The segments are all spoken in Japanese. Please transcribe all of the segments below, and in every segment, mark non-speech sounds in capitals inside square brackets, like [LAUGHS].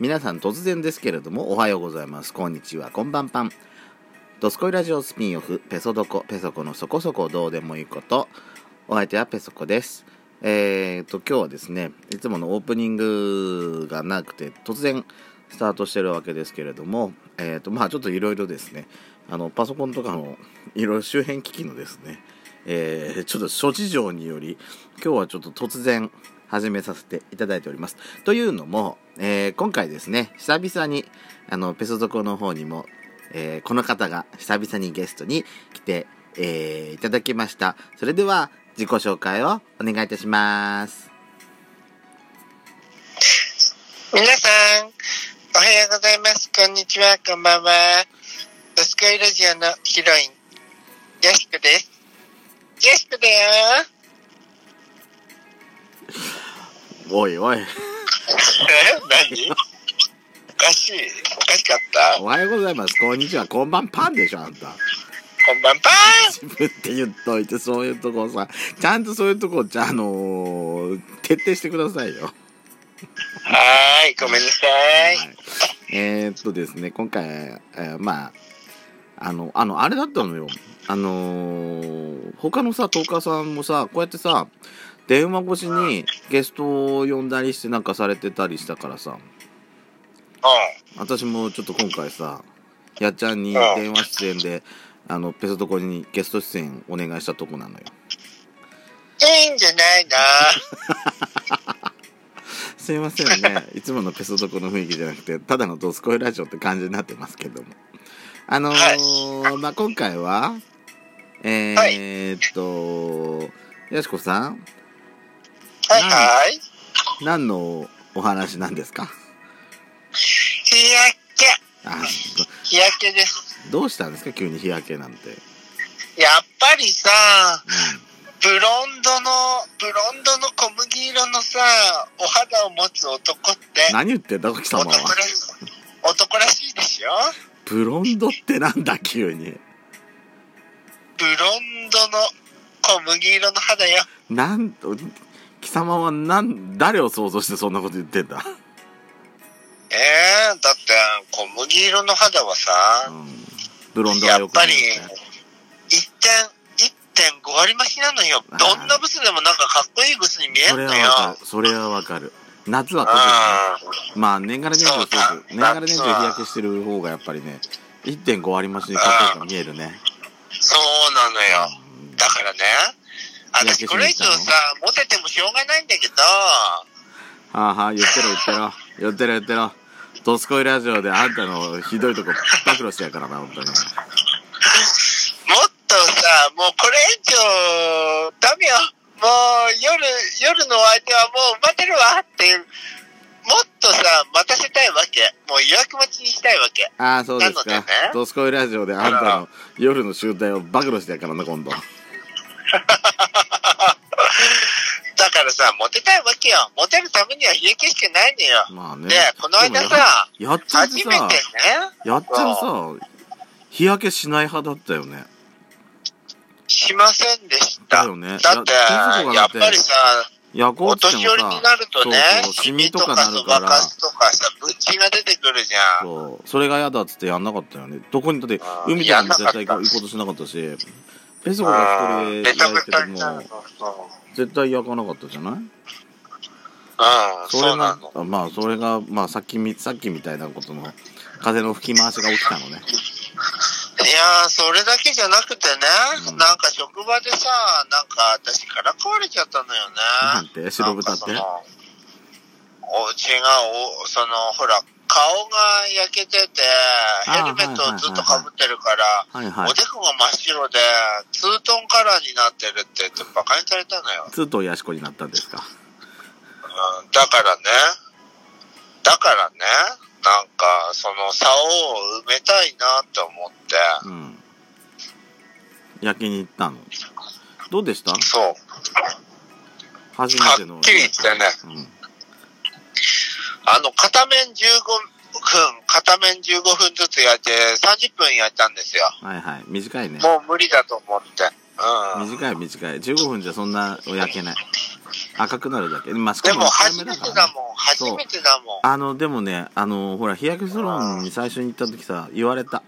皆さん突然ですけれどもおはようございます。こんにちは。こんばんぱん。ドスコイラジオスピンオフ。ペソドコ。ペソコのそこそこ。どうでもいいこと。お相手はペソコです。えーと今日はですねいつものオープニングがなくて突然スタートしてるわけですけれどもえーとまあちょっといろいろですね。あのパソコンとかのいろいろ周辺機器のですねえー、ちょっと諸事情により今日はちょっと突然始めさせていただいております。というのも、えー、今回ですね、久々に、あの、ペソドコの方にも、えー、この方が久々にゲストに来て、えー、いただきました。それでは、自己紹介をお願いいたします。皆さん、おはようございます。こんにちは、こんばんは。ドスコイラジオのヒロイン、ヤシコです。ヤシコだよ。おいおい。え？何？おかしいおかしかった？おはようございます。こんにちは。こんばんパンでしょ、あんた。こんばんパン自分って言っといて、そういうとこさ、ちゃんとそういうとこ、じゃあ、のー、徹底してくださいよ。はーい、ごめんなさい。はい、えー、っとですね、今回、えー、まあ、あの、あの、あれだったのよ。あのー、他のさ、トーカーさんもさ、こうやってさ、電話越しにゲストを呼んだりしてなんかされてたりしたからさ、私もちょっと今回さ、やっちゃんに電話出演で、あの、ペソとこにゲスト出演お願いしたとこなのよ。いいんじゃないな [LAUGHS] すいませんね。いつものペソドコの雰囲気じゃなくて、ただのドスコイラジオって感じになってますけども。あのーはい、まあ、今回は、えー、っと、はい、やしこさんはいはい。何のお話なんですか？日焼け。あ日焼けです。どうしたんですか？急に日焼けなんて。やっぱりさ、うん、ブロンドの、ブロンドの小麦色のさ、お肌を持つ男って。何言ってんだ、貴様は。男らしい、男らしいでしょブロンドってなんだ、急に。ブロンドの小麦色の肌よ。なん貴様は何、誰を想像してそんなこと言ってんだ？ええー、だって、小麦色の肌はさ、うん、ブロンドはやっぱり、一点、1.5割増しなのよ。どんなブスでもなんかかっこいいブスに見えるのよ。それはわかる。夏は特にね。まあ、年がら年中年がら年中日焼けしてる方がやっぱりね、1.5割増しにかっこよく見えるね。そうなのよ。だからね、私これ以上さ、モテてもしょうがないんだけど。はあはあ、言ってろ言ってろ。言ってろ言ってろ。ドスコイラジオであんたのひどいとこ暴露してやからな、本当に。もっとさ、もうこれ以上、ダメよ。もう夜、夜の相手はもう待てるわっていう。もっとさ、待たせたいわけ。もう予約待ちにしたいわけ。ああ、そうですか。ね、ドスコイラジオであんたの夜の集大を暴露してやからな、今度。だからさ、モテたいわけよ。モテるためには日焼けしかないのよ。まあね。で、この間さ、やっちゃん初めてね。やっちゃんさ、日焼けしない派だったよね。しませんでした。だよね。だって、やっぱりさ、夜お年寄りになるとね、シミとかなるから。とかさ、ブチが出てくるじゃん。そう。それが嫌だっつってやんなかったよね。どこに、だって、海とかに絶対行くことしなかったし。ペソコが一人で焼いてても、絶対焼かなかったじゃない？ああ、それが、まあ、それが、まあ、さっきみ、さっきみたいなことの、風の吹き回しが起きたのね。いやー、それだけじゃなくてね、うん、なんか職場でさ、なんか私からかわれちゃったのよね。なんて？白豚って？お、違う、お、その、ほら、顔が焼けてて、ヘルメットをずっとかぶってるから、おでこが真っ白で、ツートンカラーになってるって言って馬鹿にされたのよ。ツートンヤシコになったんですか？うん、だからね、だからね、なんか、その差を埋めたいなって思って。うん。焼きに行ったの？どうでした？そう。初めての。はっきり言ってね。うんあの、片面15分、片面15分ずつ焼いて、30分焼いたんですよ。はいはい。短いね。もう無理だと思って。うん。短い短い15分じゃそんな焼けない赤くなるだけまあしかでも初めてだもん。初めてだもん。あのでもねあのほら日焼けサロンに最初に行った時さ言われた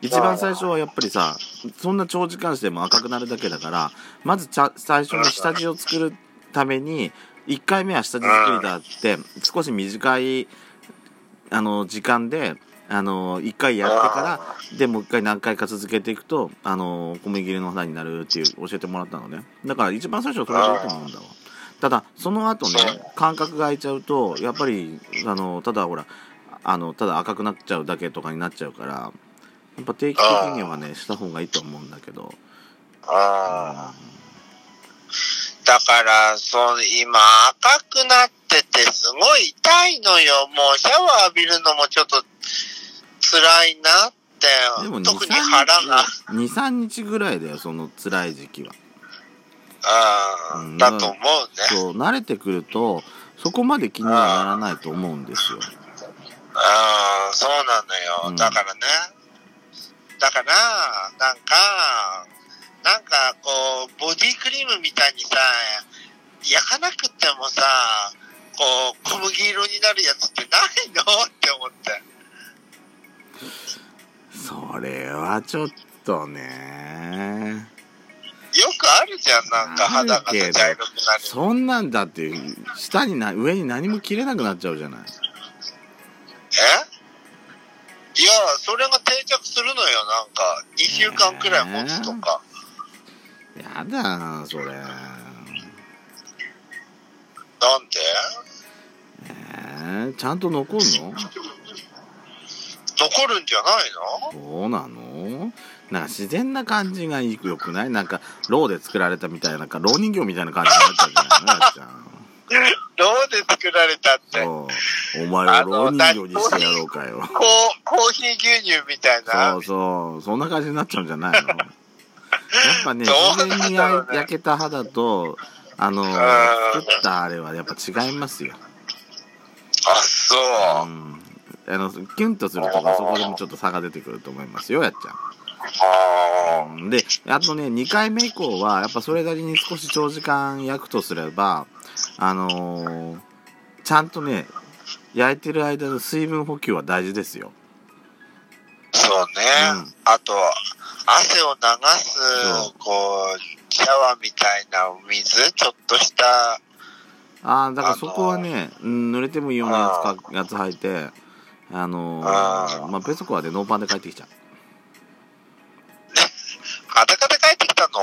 一番最初はやっぱりさそんな長時間しても赤くなるだけだからまず最初に下地を作るために1回目は下地作りだって少し短いあの時間であの1回やってからでもう1回何回か続けていくとあの小麦切りの肌になるっていう教えてもらったのね。だから一番最初はそれでいいと思うんだわ。ただその後ね間隔が空いちゃうとやっぱりあのただほらあのただ赤くなっちゃうだけとかになっちゃうからやっぱ定期的にはねした方がいいと思うんだけど。あだから、その今赤くなっててすごい痛いのよ。もうシャワー浴びるのもちょっと辛いなって。でも特に腹が。23日ぐらいだよその辛い時期はうんうん、だと思うね。そう慣れてくるとそこまで気にはならないと思うんですようん、そうなのよ。うんだからね。だから、なんか、なんかこう、ボディクリームみたいにさ、焼かなくてもさ、こう、小麦色になるやつってないの？って思って。それはちょっとねよくあるじゃん、なんか肌が茶色くなる。そんなんだって下にな上に何も切れなくなっちゃうじゃないえ？いや、それが定着するのよ、なんか。2週間くらい持つとか。やだなそれなんで？えー、ちゃんと残るの？残るんじゃないの？そうなの？なんか自然な感じがいいよくない？なんか、ろうで作られたみたいな、なんか、ろう人形みたいな感じになっちゃうじゃないのやっちゃん。[LAUGHS] ローで作られたって。お前をろう人形にしてやろうかよ。う、コーヒー牛乳みたいな。そうそう。そんな感じになっちゃうんじゃないの？やっぱね、自然に焼焼けた肌と、あの、作ったあれはやっぱ違いますよ。あ、そうう。ん。あの、キュンとするとか、そこでもちょっと差が出てくると思いますよ、やっちゃん。あうんで、あとね、2回目以降は、やっぱそれなりに少し長時間焼くとすれば、あのーちゃんとね、焼いてる間の水分補給は大事ですよ。そうね。うんあと、汗を流すこう、シャワーみたいな水、ちょっとした、ああ、だからそこはね、うん濡れてもいいようなやつか、やつ履いて、あのーあーまあ、ペソコはでノーパンで帰ってきちゃ [LAUGHS] 裸で帰ってきたの？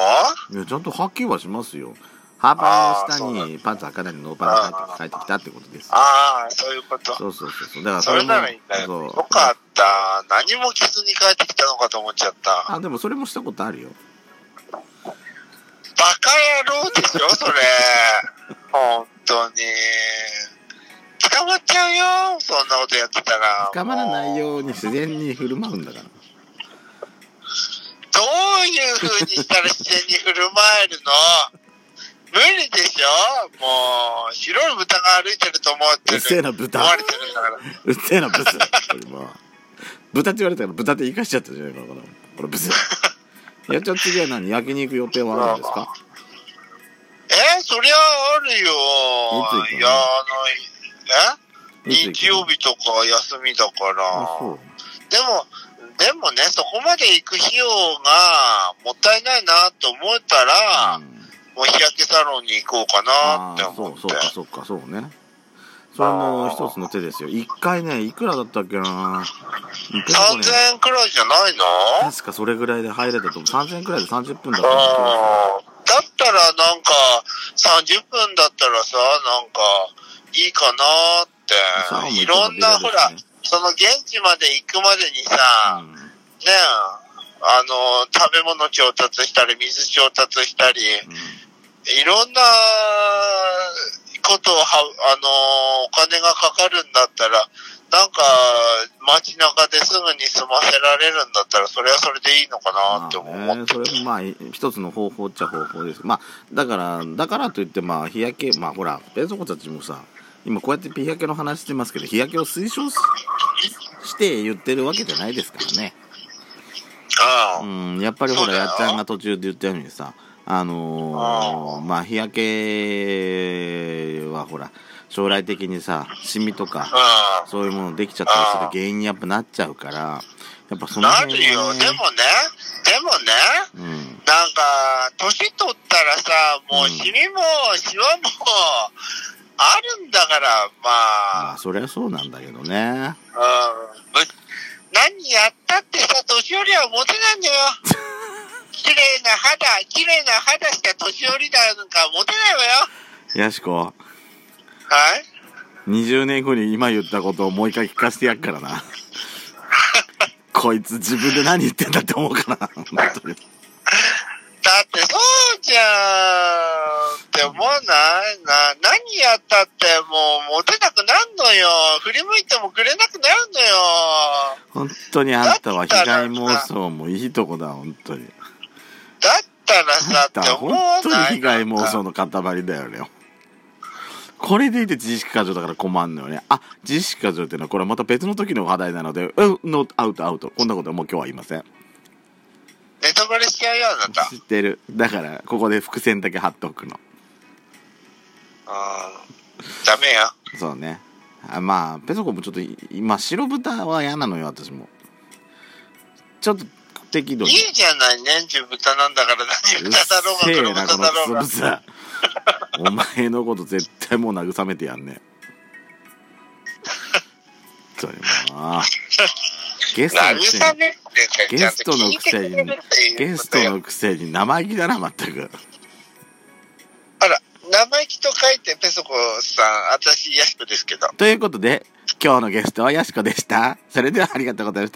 う。いや、ちゃんとはっきりはしますよ。ハーパンの下にパンツ履かないでノーパンで帰ってきたってことですよ。ああ、そういうこと。そうそうそう。だからそれならいいんだよ。そうた。何も着ずに帰ってきたのかと思っちゃった。あ、でもそれもしたことあるよ。バカ野郎でしょ、それ。[LAUGHS] 本当に。捕まっちゃうよ、そんなことやってたら。捕まらないように自然に振る舞うんだから。どういう風にしたら自然に振る舞えるの？無理でしょ？もう、白い豚が歩いてると思ってる。うっせえな豚思われてるんだから。[LAUGHS] うっせえな、ブス。これもう豚って言われたから豚って生かしちゃったじゃないかな、これブス。[LAUGHS] やっちゃん次は何？焼肉予定はあるんですか？えそりゃあるよ。いいや、あの、え？日曜日とか休みだから。でも、でもね、そこまで行く費用がもったいないなと思ったら、うんもう日焼けサロンに行こうかなって思って。そう、そうか、そうか、そうね。それも一つの手ですよ。一回ね、いくらだったっけな？結構ね3000円くらいじゃないの？確かそれぐらいで入れたと思う。3000円くらいで30分だっただったらなんか、30分だったらさ、なんか、いいかなって。いろんな、ほらその現地まで行くまでにさ、うん。ねえ、あの、食べ物調達したり、水調達したり、いろんなことをは、あの、お金がかかるんだったら、なんか、街中ですぐに済ませられるんだったら、それはそれでいいのかなって思まあね、ってそれもまあ一つの方法っちゃ方法です。まあだからだからといってまあ日焼けまあほらペソコたちもさ今こうやって日焼けの話してますけど日焼けを推奨しして言ってるわけじゃないですからね。ああ。うんやっぱりほらやっちゃんが途中で言ったようにさあのーあーまあ日焼けはほら将来的にさシミとかうそういうものできちゃったりする原因にやっぱなっちゃうからやっぱそん。のな辺るよ。はねでもね、でもね、うんなんか、年取ったらさ、もうシミもシワもあるんだから、まあ、まあそりゃそうなんだけどねうん。ぶ何やったってさ、年寄りはモテないんだよ。[LAUGHS] 綺麗な肌、綺麗な肌した年寄りなんかモテないわよ。やしこはい？20年後に今言ったことをもう一回聞かせてやっからな。[LAUGHS] こいつ自分で何言ってんだって思うからな本当に。だってそうじゃんって思わない？な、何やったってもうモテなくなるのよ。振り向いてもくれなくなるのよ。本当にあんたは被害妄想もいいとこだ本当に。だったらあさって思わ本当にない被害妄想の塊だよねこれでいて自意識過剰だから困んのよね。あ自意識過剰っていうのはこれはまた別の時の話題なのでうんノアウトアウト。こんなことはもう今日は言いません。ネタバレしちゃうよ、あなた。知ってる。だからここで伏線だけ貼っておくの。あー。ダメよ。そうね。あまあペソコもちょっと今白豚は嫌なのよ私も。ちょっと適度に。いいじゃない、年中豚なんだから、何うっ豚だろうが、黒なこの豚だろうがつ。ぶさお前のこと絶対もう慰めてやんねそれもう。ゲストのくせに。ゲストのくせに。ゲストのくせに生意気だな全く。あら、生意気と書いて、ペソコさん、私、ヤシコですけど。ということで今日のゲストはやしこでした。それではありがとうございました